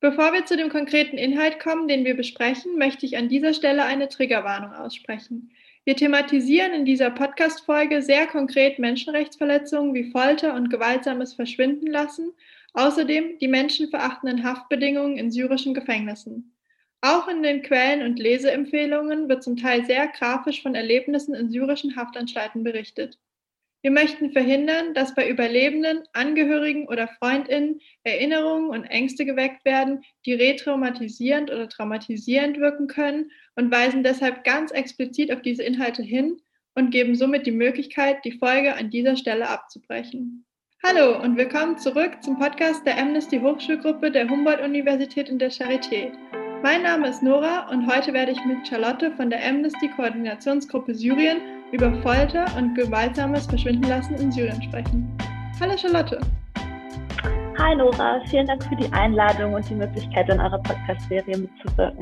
Bevor wir zu dem konkreten Inhalt kommen, den wir besprechen, möchte ich an dieser Stelle eine Triggerwarnung aussprechen. Wir thematisieren in dieser Podcast-Folge sehr konkret Menschenrechtsverletzungen wie Folter und gewaltsames Verschwinden lassen, außerdem die menschenverachtenden Haftbedingungen in syrischen Gefängnissen. Auch in den Quellen und Leseempfehlungen wird zum Teil sehr grafisch von Erlebnissen in syrischen Haftanstalten berichtet. Wir möchten verhindern, dass bei Überlebenden, Angehörigen oder Freundinnen Erinnerungen und Ängste geweckt werden, die retraumatisierend oder traumatisierend wirken können und weisen deshalb ganz explizit auf diese Inhalte hin und geben somit die Möglichkeit, die Folge an dieser Stelle abzubrechen. Hallo und willkommen zurück zum Podcast der Amnesty Hochschulgruppe der Humboldt-Universität in der Charité. Mein Name ist Nora und heute werde ich mit Charlotte von der Amnesty Koordinationsgruppe Syrien über Folter und gewaltsames Verschwindenlassen in Syrien sprechen. Hallo Charlotte. Hi Nora, vielen Dank für die Einladung und die Möglichkeit, in eurer Podcast-Serie mitzuwirken.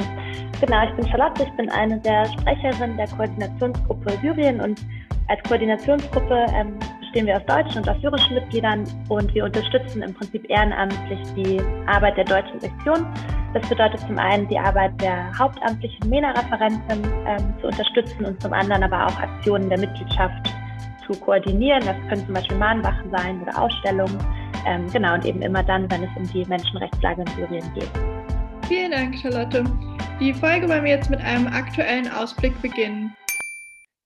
Genau, ich bin Charlotte, ich bin eine der Sprecherinnen der Koordinationsgruppe Syrien und als Koordinationsgruppe ähm, bestehen wir aus deutschen und aus syrischen Mitgliedern und wir unterstützen im Prinzip ehrenamtlich die Arbeit der deutschen Sektion das bedeutet zum einen die Arbeit der hauptamtlichen MENA-Referentin ähm, zu unterstützen und zum anderen aber auch Aktionen der Mitgliedschaft zu koordinieren. Das können zum Beispiel Mahnwachen sein oder Ausstellungen. Ähm, genau, und eben immer dann, wenn es um die Menschenrechtslage in Syrien geht. Vielen Dank, Charlotte. Die Folge wollen wir jetzt mit einem aktuellen Ausblick beginnen.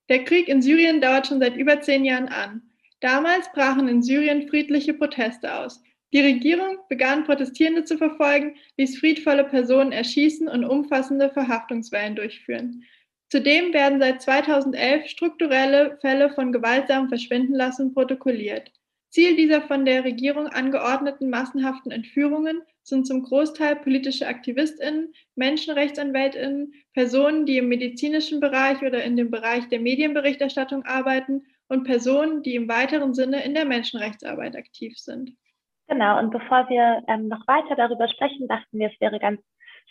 Der Krieg in Syrien dauert schon seit über zehn Jahren an. Damals brachen in Syrien friedliche Proteste aus. Die Regierung begann Protestierende zu verfolgen, ließ friedvolle Personen erschießen und umfassende Verhaftungswellen durchführen. Zudem werden seit 2011 strukturelle Fälle von gewaltsamen Verschwindenlassen protokolliert. Ziel dieser von der Regierung angeordneten massenhaften Entführungen sind zum Großteil politische Aktivistinnen, Menschenrechtsanwältinnen, Personen, die im medizinischen Bereich oder in dem Bereich der Medienberichterstattung arbeiten und Personen, die im weiteren Sinne in der Menschenrechtsarbeit aktiv sind. Genau, und bevor wir ähm, noch weiter darüber sprechen, dachten wir, es wäre ganz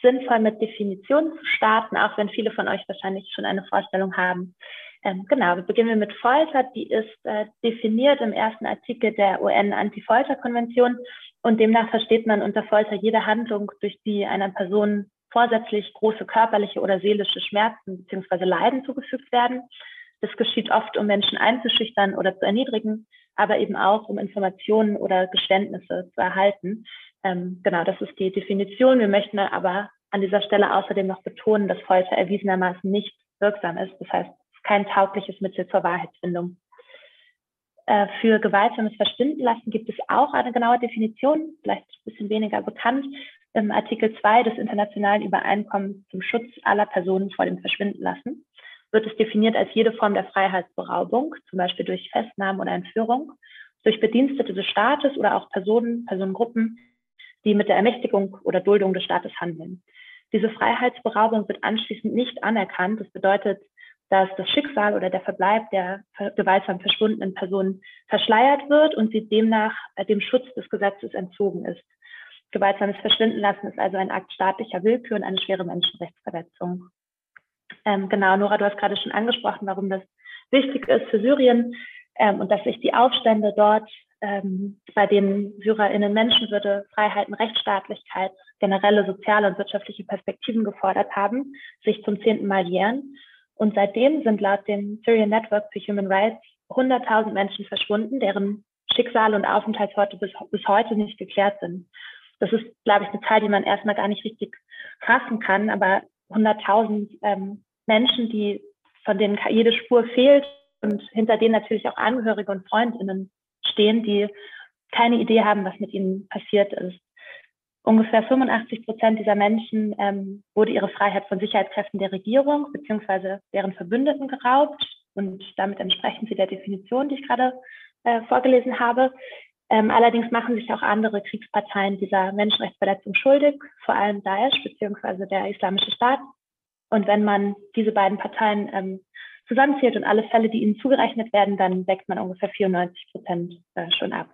sinnvoll, mit Definitionen zu starten, auch wenn viele von euch wahrscheinlich schon eine Vorstellung haben. Ähm, genau, wir beginnen mit Folter. Die ist äh, definiert im ersten Artikel der UN-Anti-Folter-Konvention und demnach versteht man unter Folter jede Handlung, durch die einer Person vorsätzlich große körperliche oder seelische Schmerzen bzw. Leiden zugefügt werden. Das geschieht oft, um Menschen einzuschüchtern oder zu erniedrigen, aber eben auch, um Informationen oder Geständnisse zu erhalten. Ähm, genau, das ist die Definition. Wir möchten aber an dieser Stelle außerdem noch betonen, dass Folter erwiesenermaßen nicht wirksam ist. Das heißt, kein taugliches Mittel zur Wahrheitsfindung. Äh, für gewaltsames Verschwinden lassen gibt es auch eine genaue Definition, vielleicht ein bisschen weniger bekannt, im Artikel 2 des Internationalen Übereinkommens zum Schutz aller Personen vor dem Verschwinden lassen wird es definiert als jede Form der Freiheitsberaubung, zum Beispiel durch Festnahmen oder Entführung, durch Bedienstete des Staates oder auch Personen, Personengruppen, die mit der Ermächtigung oder Duldung des Staates handeln. Diese Freiheitsberaubung wird anschließend nicht anerkannt. Das bedeutet, dass das Schicksal oder der Verbleib der gewaltsam verschwundenen Person verschleiert wird und sie demnach äh, dem Schutz des Gesetzes entzogen ist. Gewaltsames Verschwinden lassen ist also ein Akt staatlicher Willkür und eine schwere Menschenrechtsverletzung. Ähm, genau, Nora, du hast gerade schon angesprochen, warum das wichtig ist für Syrien ähm, und dass sich die Aufstände dort, ähm, bei denen SyrerInnen Menschenwürde, Freiheiten, Rechtsstaatlichkeit, generelle soziale und wirtschaftliche Perspektiven gefordert haben, sich zum zehnten Mal jähren. Und seitdem sind laut dem Syrian Network for Human Rights 100.000 Menschen verschwunden, deren Schicksale und Aufenthaltsorte bis, bis heute nicht geklärt sind. Das ist, glaube ich, eine Zahl, die man erstmal gar nicht richtig fassen kann, aber 100.000 ähm, Menschen, die, von denen jede Spur fehlt und hinter denen natürlich auch Angehörige und Freundinnen stehen, die keine Idee haben, was mit ihnen passiert ist. Ungefähr 85 Prozent dieser Menschen ähm, wurde ihre Freiheit von Sicherheitskräften der Regierung bzw. deren Verbündeten geraubt und damit entsprechen sie der Definition, die ich gerade äh, vorgelesen habe. Ähm, allerdings machen sich auch andere Kriegsparteien dieser Menschenrechtsverletzung schuldig, vor allem Daesh bzw. der Islamische Staat, und wenn man diese beiden Parteien ähm, zusammenzählt und alle Fälle, die ihnen zugerechnet werden, dann deckt man ungefähr 94 Prozent äh, schon ab.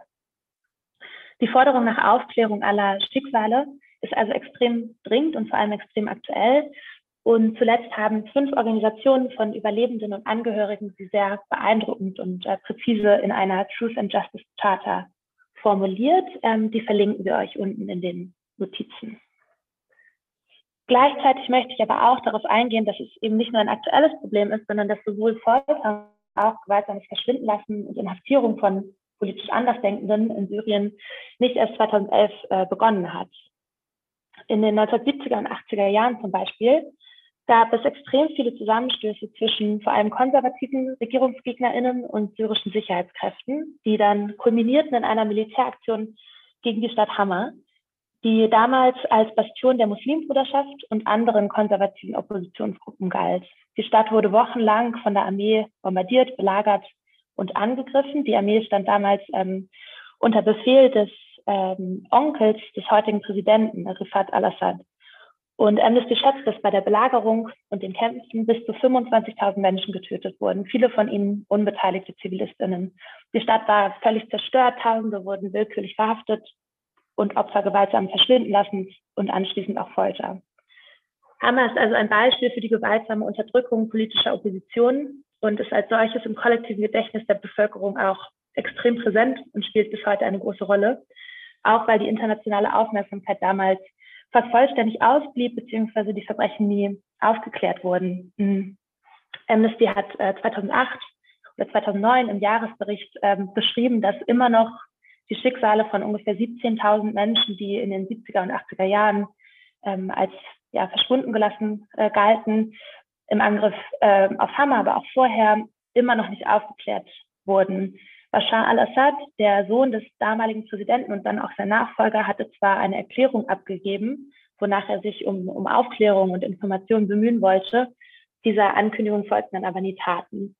Die Forderung nach Aufklärung aller Schicksale ist also extrem dringend und vor allem extrem aktuell. Und zuletzt haben fünf Organisationen von Überlebenden und Angehörigen sie sehr beeindruckend und äh, präzise in einer Truth and Justice Charter formuliert. Ähm, die verlinken wir euch unten in den Notizen. Gleichzeitig möchte ich aber auch darauf eingehen, dass es eben nicht nur ein aktuelles Problem ist, sondern dass sowohl Folter auch gewaltsames Verschwinden lassen und Inhaftierung von politisch Andersdenkenden in Syrien nicht erst 2011 äh, begonnen hat. In den 1970er und 80er Jahren zum Beispiel gab es extrem viele Zusammenstöße zwischen vor allem konservativen RegierungsgegnerInnen und syrischen Sicherheitskräften, die dann kulminierten in einer Militäraktion gegen die Stadt Hama, die damals als Bastion der Muslimbruderschaft und anderen konservativen Oppositionsgruppen galt. Die Stadt wurde wochenlang von der Armee bombardiert, belagert und angegriffen. Die Armee stand damals ähm, unter Befehl des ähm, Onkels des heutigen Präsidenten, Rifat al-Assad. Und Amnesty schätzt, dass bei der Belagerung und den Kämpfen bis zu 25.000 Menschen getötet wurden, viele von ihnen unbeteiligte Zivilistinnen. Die Stadt war völlig zerstört, Tausende wurden willkürlich verhaftet und Opfer gewaltsam verschwinden lassen und anschließend auch Folter. Hammer ist also ein Beispiel für die gewaltsame Unterdrückung politischer Opposition und ist als solches im kollektiven Gedächtnis der Bevölkerung auch extrem präsent und spielt bis heute eine große Rolle, auch weil die internationale Aufmerksamkeit damals fast vollständig ausblieb, beziehungsweise die Verbrechen nie aufgeklärt wurden. Mhm. Amnesty hat äh, 2008 oder 2009 im Jahresbericht ähm, beschrieben, dass immer noch die Schicksale von ungefähr 17.000 Menschen, die in den 70er und 80er Jahren ähm, als ja, verschwunden gelassen äh, galten, im Angriff äh, auf Hama, aber auch vorher immer noch nicht aufgeklärt wurden. Bashar al-Assad, der Sohn des damaligen Präsidenten und dann auch sein Nachfolger, hatte zwar eine Erklärung abgegeben, wonach er sich um, um Aufklärung und Information bemühen wollte. Dieser Ankündigung folgten dann aber nie Taten.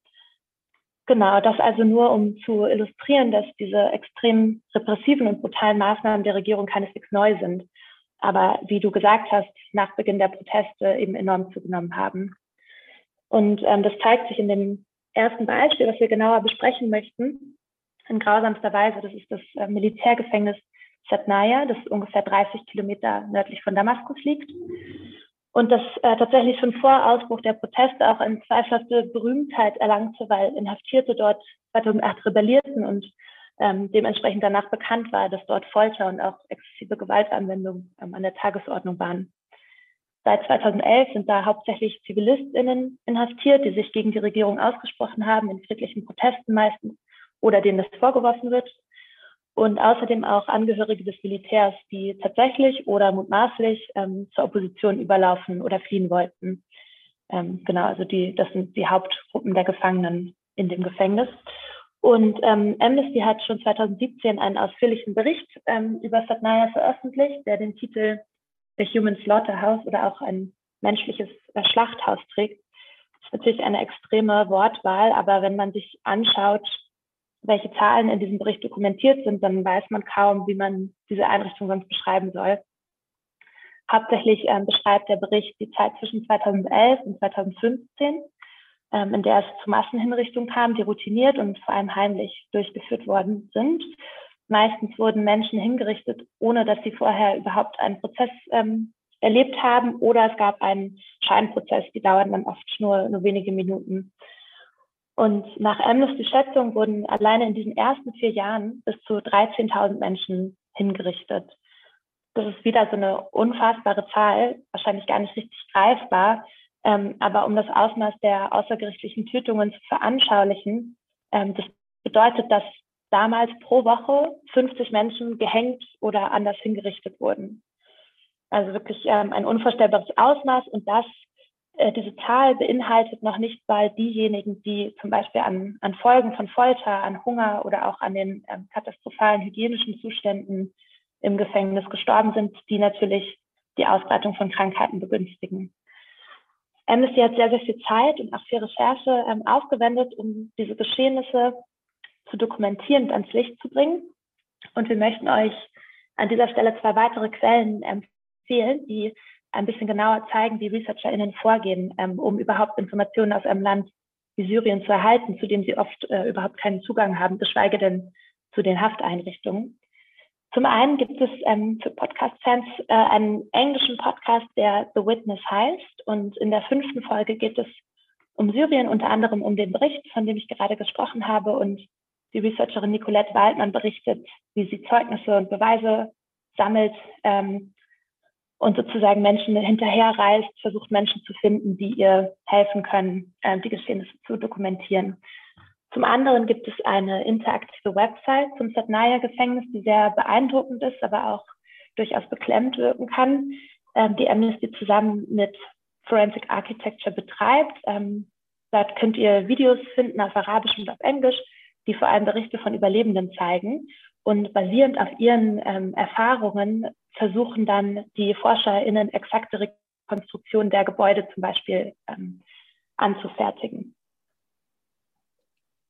Genau, das also nur, um zu illustrieren, dass diese extrem repressiven und brutalen Maßnahmen der Regierung keineswegs neu sind, aber wie du gesagt hast, nach Beginn der Proteste eben enorm zugenommen haben. Und ähm, das zeigt sich in dem ersten Beispiel, was wir genauer besprechen möchten in grausamster Weise. Das ist das äh, Militärgefängnis Satnaya, das ungefähr 30 Kilometer nördlich von Damaskus liegt. Und das äh, tatsächlich schon vor Ausbruch der Proteste auch eine zweifelhafte Berühmtheit erlangte, weil Inhaftierte dort 2008 rebellierten und ähm, dementsprechend danach bekannt war, dass dort Folter und auch exzessive Gewaltanwendung ähm, an der Tagesordnung waren. Seit 2011 sind da hauptsächlich ZivilistInnen inhaftiert, die sich gegen die Regierung ausgesprochen haben, in friedlichen Protesten meistens oder denen das vorgeworfen wird. Und außerdem auch Angehörige des Militärs, die tatsächlich oder mutmaßlich ähm, zur Opposition überlaufen oder fliehen wollten. Ähm, genau, also die, das sind die Hauptgruppen der Gefangenen in dem Gefängnis. Und ähm, Amnesty hat schon 2017 einen ausführlichen Bericht ähm, über Satnaya veröffentlicht, der den Titel The Human Slaughterhouse oder auch ein menschliches äh, Schlachthaus trägt. Das ist natürlich eine extreme Wortwahl, aber wenn man sich anschaut, welche Zahlen in diesem Bericht dokumentiert sind, dann weiß man kaum, wie man diese Einrichtung sonst beschreiben soll. Hauptsächlich ähm, beschreibt der Bericht die Zeit zwischen 2011 und 2015, ähm, in der es zu Massenhinrichtungen kam, die routiniert und vor allem heimlich durchgeführt worden sind. Meistens wurden Menschen hingerichtet, ohne dass sie vorher überhaupt einen Prozess ähm, erlebt haben oder es gab einen Scheinprozess, die dauern dann oft nur, nur wenige Minuten. Und nach Amnesty Schätzung wurden alleine in diesen ersten vier Jahren bis zu 13.000 Menschen hingerichtet. Das ist wieder so eine unfassbare Zahl, wahrscheinlich gar nicht richtig greifbar. Ähm, aber um das Ausmaß der außergerichtlichen Tötungen zu veranschaulichen, ähm, das bedeutet, dass damals pro Woche 50 Menschen gehängt oder anders hingerichtet wurden. Also wirklich ähm, ein unvorstellbares Ausmaß und das äh, diese Zahl beinhaltet noch nicht mal diejenigen, die zum Beispiel an, an Folgen von Folter, an Hunger oder auch an den ähm, katastrophalen hygienischen Zuständen im Gefängnis gestorben sind, die natürlich die Ausbreitung von Krankheiten begünstigen. Amnesty hat sehr, sehr viel Zeit und auch viel Recherche ähm, aufgewendet, um diese Geschehnisse zu dokumentieren und ans Licht zu bringen. Und wir möchten euch an dieser Stelle zwei weitere Quellen empfehlen, die ein bisschen genauer zeigen, wie ResearcherInnen vorgehen, ähm, um überhaupt Informationen aus einem Land wie Syrien zu erhalten, zu dem sie oft äh, überhaupt keinen Zugang haben, geschweige denn zu den Hafteinrichtungen. Zum einen gibt es ähm, für Podcast-Fans äh, einen englischen Podcast, der The Witness heißt. Und in der fünften Folge geht es um Syrien, unter anderem um den Bericht, von dem ich gerade gesprochen habe. Und die Researcherin Nicolette Waldmann berichtet, wie sie Zeugnisse und Beweise sammelt, ähm, und sozusagen Menschen hinterherreist, versucht Menschen zu finden, die ihr helfen können, äh, die Geschehnisse zu dokumentieren. Zum anderen gibt es eine interaktive Website zum Satnaya-Gefängnis, die sehr beeindruckend ist, aber auch durchaus beklemmt wirken kann, ähm, die Amnesty zusammen mit Forensic Architecture betreibt. Ähm, dort könnt ihr Videos finden auf Arabisch und auf Englisch, die vor allem Berichte von Überlebenden zeigen. Und basierend auf ihren ähm, Erfahrungen versuchen dann die ForscherInnen exakte Rekonstruktionen der Gebäude zum Beispiel ähm, anzufertigen.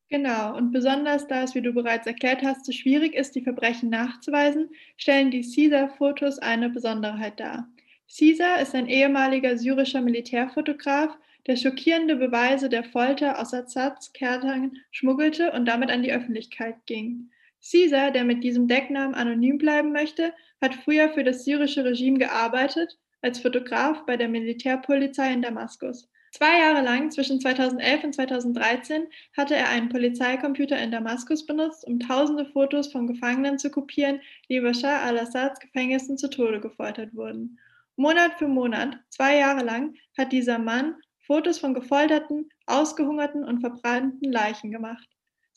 Genau, und besonders da es, wie du bereits erklärt hast, so schwierig ist, die Verbrechen nachzuweisen, stellen die Caesar-Fotos eine Besonderheit dar. Caesar ist ein ehemaliger syrischer Militärfotograf, der schockierende Beweise der Folter aus Assads Kärtern schmuggelte und damit an die Öffentlichkeit ging. Caesar, der mit diesem Decknamen anonym bleiben möchte, hat früher für das syrische Regime gearbeitet, als Fotograf bei der Militärpolizei in Damaskus. Zwei Jahre lang, zwischen 2011 und 2013, hatte er einen Polizeicomputer in Damaskus benutzt, um tausende Fotos von Gefangenen zu kopieren, die Bashar al-Assads Gefängnissen zu Tode gefoltert wurden. Monat für Monat, zwei Jahre lang, hat dieser Mann Fotos von gefolterten, ausgehungerten und verbrannten Leichen gemacht.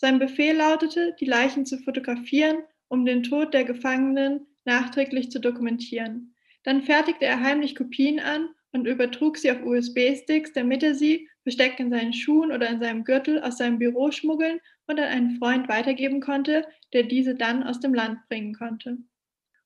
Sein Befehl lautete, die Leichen zu fotografieren, um den Tod der Gefangenen nachträglich zu dokumentieren. Dann fertigte er heimlich Kopien an und übertrug sie auf USB-Sticks, damit er sie, versteckt in seinen Schuhen oder in seinem Gürtel, aus seinem Büro schmuggeln und an einen Freund weitergeben konnte, der diese dann aus dem Land bringen konnte.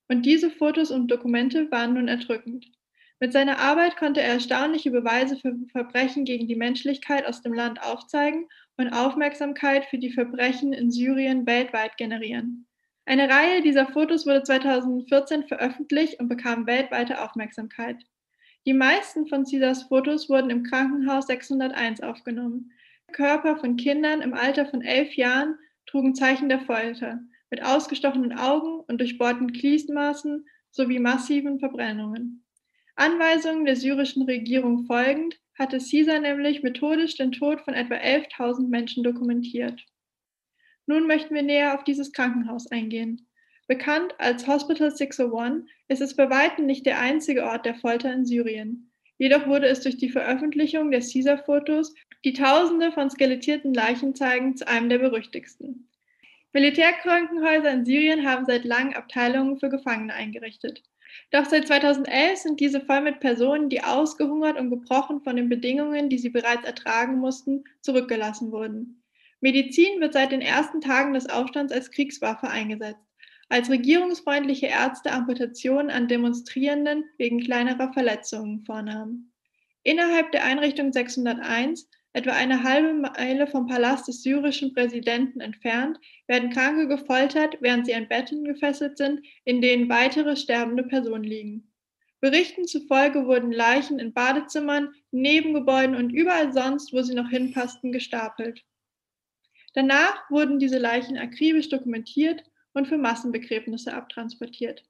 Und diese Fotos und Dokumente waren nun erdrückend. Mit seiner Arbeit konnte er erstaunliche Beweise für Verbrechen gegen die Menschlichkeit aus dem Land aufzeigen und Aufmerksamkeit für die Verbrechen in Syrien weltweit generieren. Eine Reihe dieser Fotos wurde 2014 veröffentlicht und bekam weltweite Aufmerksamkeit. Die meisten von Caesars Fotos wurden im Krankenhaus 601 aufgenommen. Körper von Kindern im Alter von elf Jahren trugen Zeichen der Folter, mit ausgestochenen Augen und durchbohrten Gliedmaßen sowie massiven Verbrennungen. Anweisungen der syrischen Regierung folgend hatte Caesar nämlich methodisch den Tod von etwa 11.000 Menschen dokumentiert. Nun möchten wir näher auf dieses Krankenhaus eingehen. Bekannt als Hospital 601 ist es bei weitem nicht der einzige Ort der Folter in Syrien. Jedoch wurde es durch die Veröffentlichung der Caesar-Fotos, die Tausende von skelettierten Leichen zeigen, zu einem der berüchtigsten. Militärkrankenhäuser in Syrien haben seit langem Abteilungen für Gefangene eingerichtet. Doch seit 2011 sind diese voll mit Personen, die ausgehungert und gebrochen von den Bedingungen, die sie bereits ertragen mussten, zurückgelassen wurden. Medizin wird seit den ersten Tagen des Aufstands als Kriegswaffe eingesetzt als regierungsfreundliche Ärzte Amputationen an Demonstrierenden wegen kleinerer Verletzungen vornahmen. Innerhalb der Einrichtung 601, etwa eine halbe Meile vom Palast des syrischen Präsidenten entfernt, werden Kranke gefoltert, während sie an Betten gefesselt sind, in denen weitere sterbende Personen liegen. Berichten zufolge wurden Leichen in Badezimmern, Nebengebäuden und überall sonst, wo sie noch hinpassten, gestapelt. Danach wurden diese Leichen akribisch dokumentiert und für Massenbegräbnisse abtransportiert.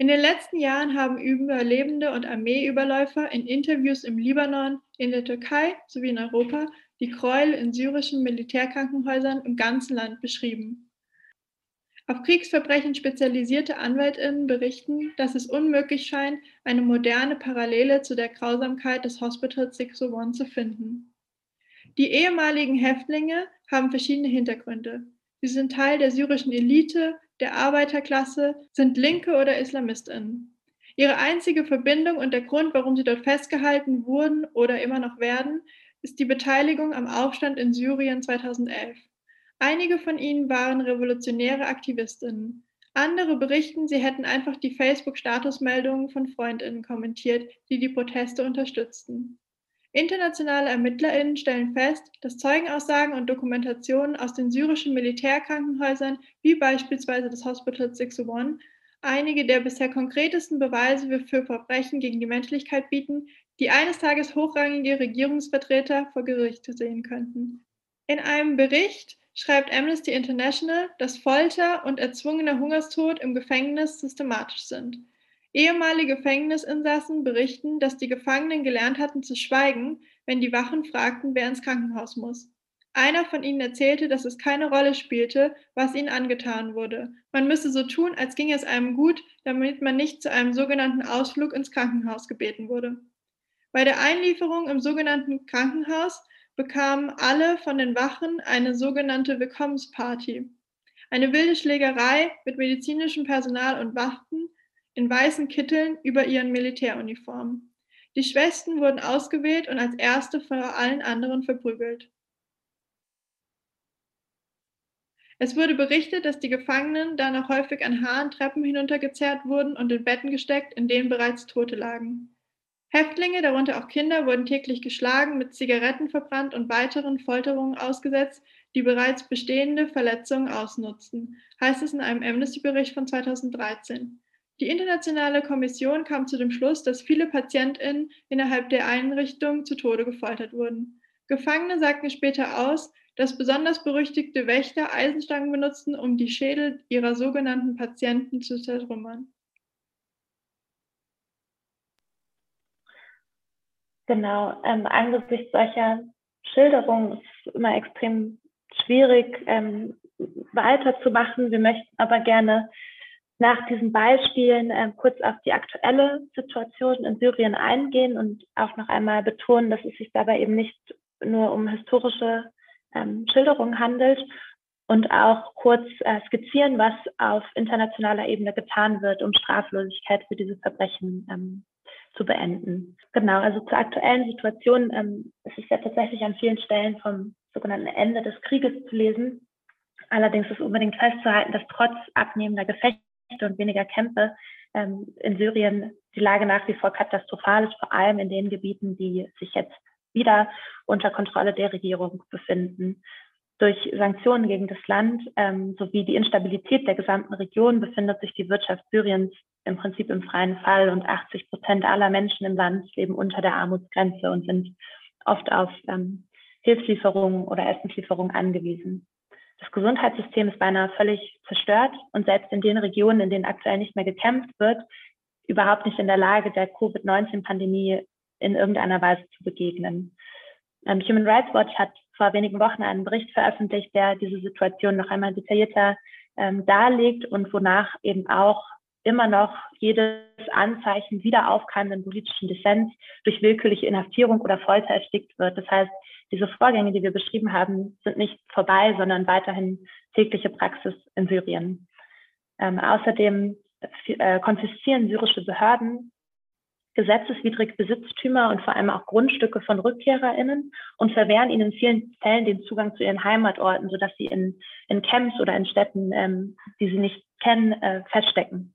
In den letzten Jahren haben Überlebende und Armeeüberläufer in Interviews im Libanon, in der Türkei sowie in Europa die Gräuel in syrischen Militärkrankenhäusern im ganzen Land beschrieben. Auf Kriegsverbrechen spezialisierte Anwältinnen berichten, dass es unmöglich scheint, eine moderne Parallele zu der Grausamkeit des Hospital 601 zu finden. Die ehemaligen Häftlinge haben verschiedene Hintergründe. Sie sind Teil der syrischen Elite, der Arbeiterklasse, sind Linke oder Islamistinnen. Ihre einzige Verbindung und der Grund, warum sie dort festgehalten wurden oder immer noch werden, ist die Beteiligung am Aufstand in Syrien 2011. Einige von ihnen waren revolutionäre Aktivistinnen. Andere berichten, sie hätten einfach die Facebook-Statusmeldungen von Freundinnen kommentiert, die die Proteste unterstützten. Internationale ErmittlerInnen stellen fest, dass Zeugenaussagen und Dokumentationen aus den syrischen Militärkrankenhäusern, wie beispielsweise das Hospital 601, einige der bisher konkretesten Beweise für Verbrechen gegen die Menschlichkeit bieten, die eines Tages hochrangige Regierungsvertreter vor Gericht sehen könnten. In einem Bericht schreibt Amnesty International, dass Folter und erzwungener Hungerstod im Gefängnis systematisch sind. Ehemalige Gefängnisinsassen berichten, dass die Gefangenen gelernt hatten zu schweigen, wenn die Wachen fragten, wer ins Krankenhaus muss. Einer von ihnen erzählte, dass es keine Rolle spielte, was ihnen angetan wurde. Man müsse so tun, als ginge es einem gut, damit man nicht zu einem sogenannten Ausflug ins Krankenhaus gebeten wurde. Bei der Einlieferung im sogenannten Krankenhaus bekamen alle von den Wachen eine sogenannte Willkommensparty. Eine wilde Schlägerei mit medizinischem Personal und Wachten in weißen Kitteln über ihren Militäruniformen. Die Schwestern wurden ausgewählt und als erste vor allen anderen verprügelt. Es wurde berichtet, dass die Gefangenen danach häufig an Haaren Treppen hinuntergezerrt wurden und in Betten gesteckt, in denen bereits Tote lagen. Häftlinge, darunter auch Kinder, wurden täglich geschlagen, mit Zigaretten verbrannt und weiteren Folterungen ausgesetzt, die bereits bestehende Verletzungen ausnutzten, heißt es in einem Amnesty-Bericht von 2013. Die Internationale Kommission kam zu dem Schluss, dass viele PatientInnen innerhalb der Einrichtung zu Tode gefoltert wurden. Gefangene sagten später aus, dass besonders berüchtigte Wächter Eisenstangen benutzten, um die Schädel ihrer sogenannten Patienten zu zertrümmern. Genau, ähm, angesichts solcher Schilderungen ist es immer extrem schwierig ähm, weiterzumachen. Wir möchten aber gerne nach diesen Beispielen äh, kurz auf die aktuelle Situation in Syrien eingehen und auch noch einmal betonen, dass es sich dabei eben nicht nur um historische ähm, Schilderung handelt und auch kurz äh, skizzieren, was auf internationaler Ebene getan wird, um Straflosigkeit für diese Verbrechen ähm, zu beenden. Genau, also zur aktuellen Situation ähm, es ist ja tatsächlich an vielen Stellen vom sogenannten Ende des Krieges zu lesen. Allerdings ist unbedingt festzuhalten, dass trotz abnehmender Gefechte und weniger Kämpfe ähm, in Syrien die Lage nach wie vor katastrophal ist, vor allem in den Gebieten, die sich jetzt wieder unter Kontrolle der Regierung befinden. Durch Sanktionen gegen das Land ähm, sowie die Instabilität der gesamten Region befindet sich die Wirtschaft Syriens im Prinzip im freien Fall und 80 Prozent aller Menschen im Land leben unter der Armutsgrenze und sind oft auf ähm, Hilfslieferungen oder Essenslieferungen angewiesen. Das Gesundheitssystem ist beinahe völlig zerstört und selbst in den Regionen, in denen aktuell nicht mehr gekämpft wird, überhaupt nicht in der Lage, der Covid-19-Pandemie in irgendeiner Weise zu begegnen. Ähm, Human Rights Watch hat vor wenigen Wochen einen Bericht veröffentlicht, der diese Situation noch einmal detaillierter ähm, darlegt und wonach eben auch immer noch jedes Anzeichen wieder aufkeimenden politischen Dissens durch willkürliche Inhaftierung oder Folter erstickt wird. Das heißt, diese Vorgänge, die wir beschrieben haben, sind nicht vorbei, sondern weiterhin tägliche Praxis in Syrien. Ähm, außerdem äh, konfiszieren syrische Behörden gesetzeswidrig Besitztümer und vor allem auch Grundstücke von RückkehrerInnen und verwehren ihnen in vielen Fällen den Zugang zu ihren Heimatorten, sodass sie in, in Camps oder in Städten, ähm, die sie nicht kennen, äh, feststecken.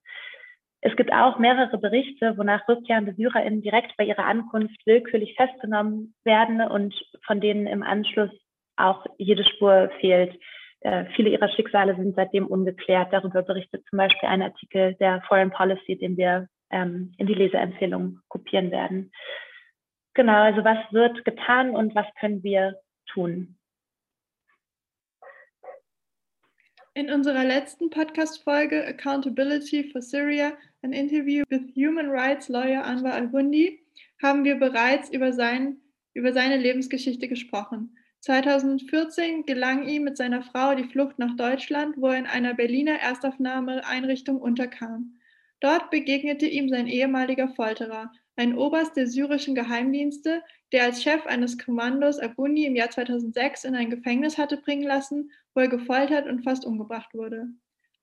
Es gibt auch mehrere Berichte, wonach rückkehrende SyrerInnen direkt bei ihrer Ankunft willkürlich festgenommen werden und von denen im Anschluss auch jede Spur fehlt. Äh, viele ihrer Schicksale sind seitdem ungeklärt. Darüber berichtet zum Beispiel ein Artikel der Foreign Policy, den wir ähm, in die Leseempfehlung kopieren werden. Genau, also was wird getan und was können wir tun? In unserer letzten Podcast-Folge Accountability for Syria, ein Interview with Human Rights Lawyer Anwar Al-Bundi, haben wir bereits über, sein, über seine Lebensgeschichte gesprochen. 2014 gelang ihm mit seiner Frau die Flucht nach Deutschland, wo er in einer Berliner Erstaufnahmeeinrichtung unterkam. Dort begegnete ihm sein ehemaliger Folterer, ein Oberst der syrischen Geheimdienste, der als Chef eines Kommandos Abuni im Jahr 2006 in ein Gefängnis hatte bringen lassen, wo er gefoltert und fast umgebracht wurde.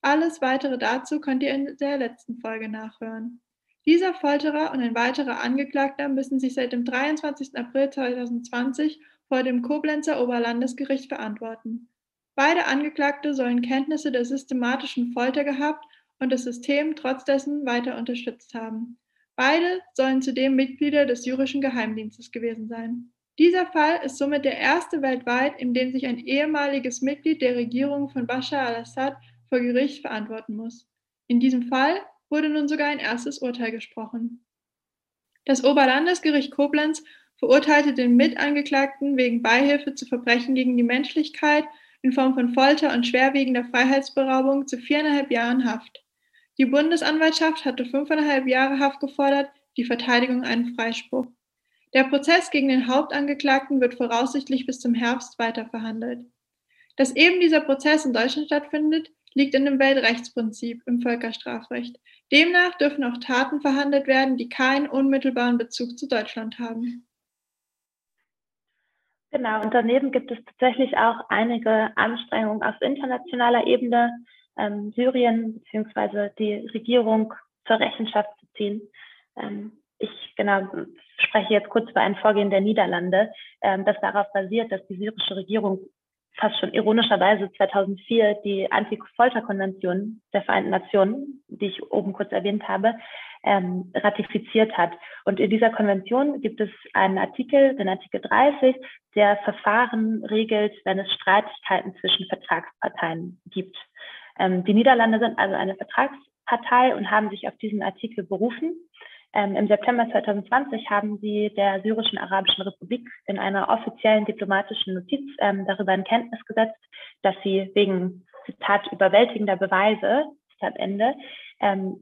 Alles weitere dazu könnt ihr in der letzten Folge nachhören. Dieser Folterer und ein weiterer Angeklagter müssen sich seit dem 23. April 2020 vor dem Koblenzer Oberlandesgericht verantworten. Beide Angeklagte sollen Kenntnisse der systematischen Folter gehabt und das System trotz dessen weiter unterstützt haben. Beide sollen zudem Mitglieder des syrischen Geheimdienstes gewesen sein. Dieser Fall ist somit der erste weltweit, in dem sich ein ehemaliges Mitglied der Regierung von Bashar al-Assad vor Gericht verantworten muss. In diesem Fall wurde nun sogar ein erstes Urteil gesprochen. Das Oberlandesgericht Koblenz verurteilte den Mitangeklagten wegen Beihilfe zu Verbrechen gegen die Menschlichkeit in Form von Folter und schwerwiegender Freiheitsberaubung zu viereinhalb Jahren Haft. Die Bundesanwaltschaft hatte fünfeinhalb Jahre Haft gefordert, die Verteidigung einen Freispruch. Der Prozess gegen den Hauptangeklagten wird voraussichtlich bis zum Herbst weiter verhandelt. Dass eben dieser Prozess in Deutschland stattfindet, liegt in dem Weltrechtsprinzip im Völkerstrafrecht. Demnach dürfen auch Taten verhandelt werden, die keinen unmittelbaren Bezug zu Deutschland haben. Genau, und daneben gibt es tatsächlich auch einige Anstrengungen auf internationaler Ebene, ähm, Syrien bzw. die Regierung zur Rechenschaft zu ziehen. Ähm, ich genau spreche jetzt kurz über ein Vorgehen der Niederlande, ähm, das darauf basiert, dass die syrische Regierung fast schon ironischerweise 2004 die Anti-Folter-Konvention der Vereinten Nationen, die ich oben kurz erwähnt habe, ähm, ratifiziert hat. Und in dieser Konvention gibt es einen Artikel, den Artikel 30, der Verfahren regelt, wenn es Streitigkeiten zwischen Vertragsparteien gibt. Ähm, die Niederlande sind also eine Vertragspartei und haben sich auf diesen Artikel berufen. Ähm, Im September 2020 haben sie der syrischen Arabischen Republik in einer offiziellen diplomatischen Notiz ähm, darüber in Kenntnis gesetzt, dass sie wegen, Zitat, überwältigender Beweise, Zitat Ende, ähm,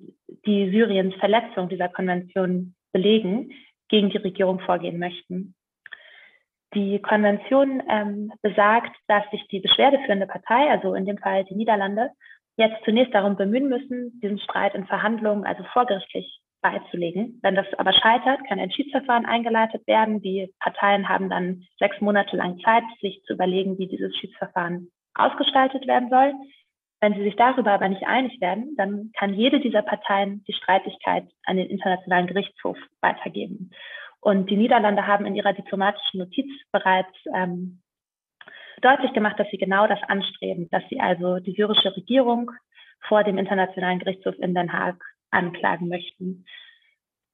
die Syriens Verletzung dieser Konvention belegen, gegen die Regierung vorgehen möchten. Die Konvention ähm, besagt, dass sich die beschwerdeführende Partei, also in dem Fall die Niederlande, jetzt zunächst darum bemühen müssen, diesen Streit in Verhandlungen, also vorgerichtlich beizulegen. Wenn das aber scheitert, kann ein Schiedsverfahren eingeleitet werden. Die Parteien haben dann sechs Monate lang Zeit, sich zu überlegen, wie dieses Schiedsverfahren ausgestaltet werden soll. Wenn sie sich darüber aber nicht einig werden, dann kann jede dieser Parteien die Streitigkeit an den Internationalen Gerichtshof weitergeben. Und die Niederlande haben in ihrer diplomatischen Notiz bereits ähm, deutlich gemacht, dass sie genau das anstreben, dass sie also die syrische Regierung vor dem Internationalen Gerichtshof in Den Haag anklagen möchten.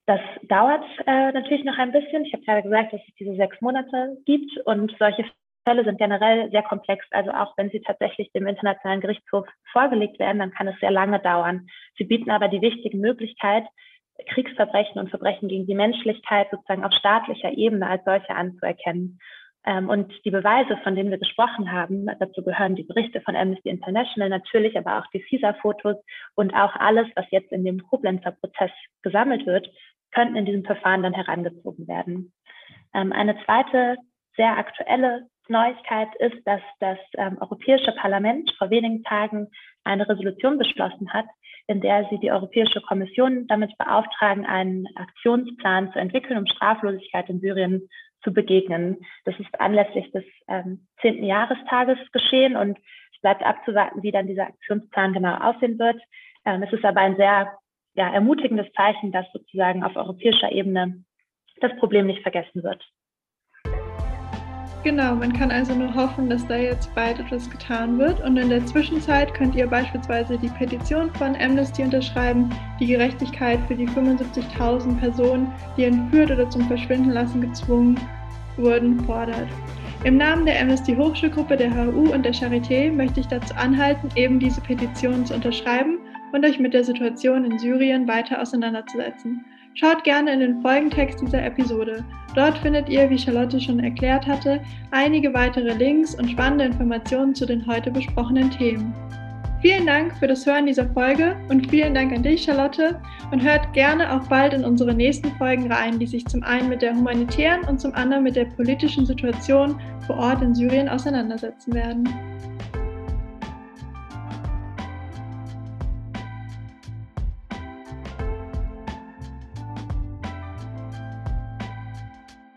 Das dauert äh, natürlich noch ein bisschen. Ich habe gerade gesagt, dass es diese sechs Monate gibt und solche Fälle sind generell sehr komplex. Also auch wenn sie tatsächlich dem Internationalen Gerichtshof vorgelegt werden, dann kann es sehr lange dauern. Sie bieten aber die wichtige Möglichkeit, Kriegsverbrechen und Verbrechen gegen die Menschlichkeit sozusagen auf staatlicher Ebene als solche anzuerkennen. Ähm, und die Beweise, von denen wir gesprochen haben, dazu gehören die Berichte von Amnesty International natürlich, aber auch die CISA-Fotos und auch alles, was jetzt in dem Koblenzer Prozess gesammelt wird, könnten in diesem Verfahren dann herangezogen werden. Ähm, eine zweite sehr aktuelle Neuigkeit ist, dass das ähm, Europäische Parlament vor wenigen Tagen eine Resolution beschlossen hat, in der sie die Europäische Kommission damit beauftragen, einen Aktionsplan zu entwickeln, um Straflosigkeit in Syrien zu begegnen. Das ist anlässlich des ähm, 10. Jahrestages geschehen und es bleibt abzuwarten, wie dann dieser Aktionsplan genau aussehen wird. Ähm, es ist aber ein sehr ja, ermutigendes Zeichen, dass sozusagen auf europäischer Ebene das Problem nicht vergessen wird. Genau, man kann also nur hoffen, dass da jetzt bald etwas getan wird. Und in der Zwischenzeit könnt ihr beispielsweise die Petition von Amnesty unterschreiben, die Gerechtigkeit für die 75.000 Personen, die entführt oder zum Verschwindenlassen gezwungen wurden, fordert. Im Namen der Amnesty Hochschulgruppe der HU und der Charité möchte ich dazu anhalten, eben diese Petition zu unterschreiben und euch mit der Situation in Syrien weiter auseinanderzusetzen. Schaut gerne in den Folgentext dieser Episode. Dort findet ihr, wie Charlotte schon erklärt hatte, einige weitere Links und spannende Informationen zu den heute besprochenen Themen. Vielen Dank für das Hören dieser Folge und vielen Dank an dich, Charlotte. Und hört gerne auch bald in unsere nächsten Folgen rein, die sich zum einen mit der humanitären und zum anderen mit der politischen Situation vor Ort in Syrien auseinandersetzen werden.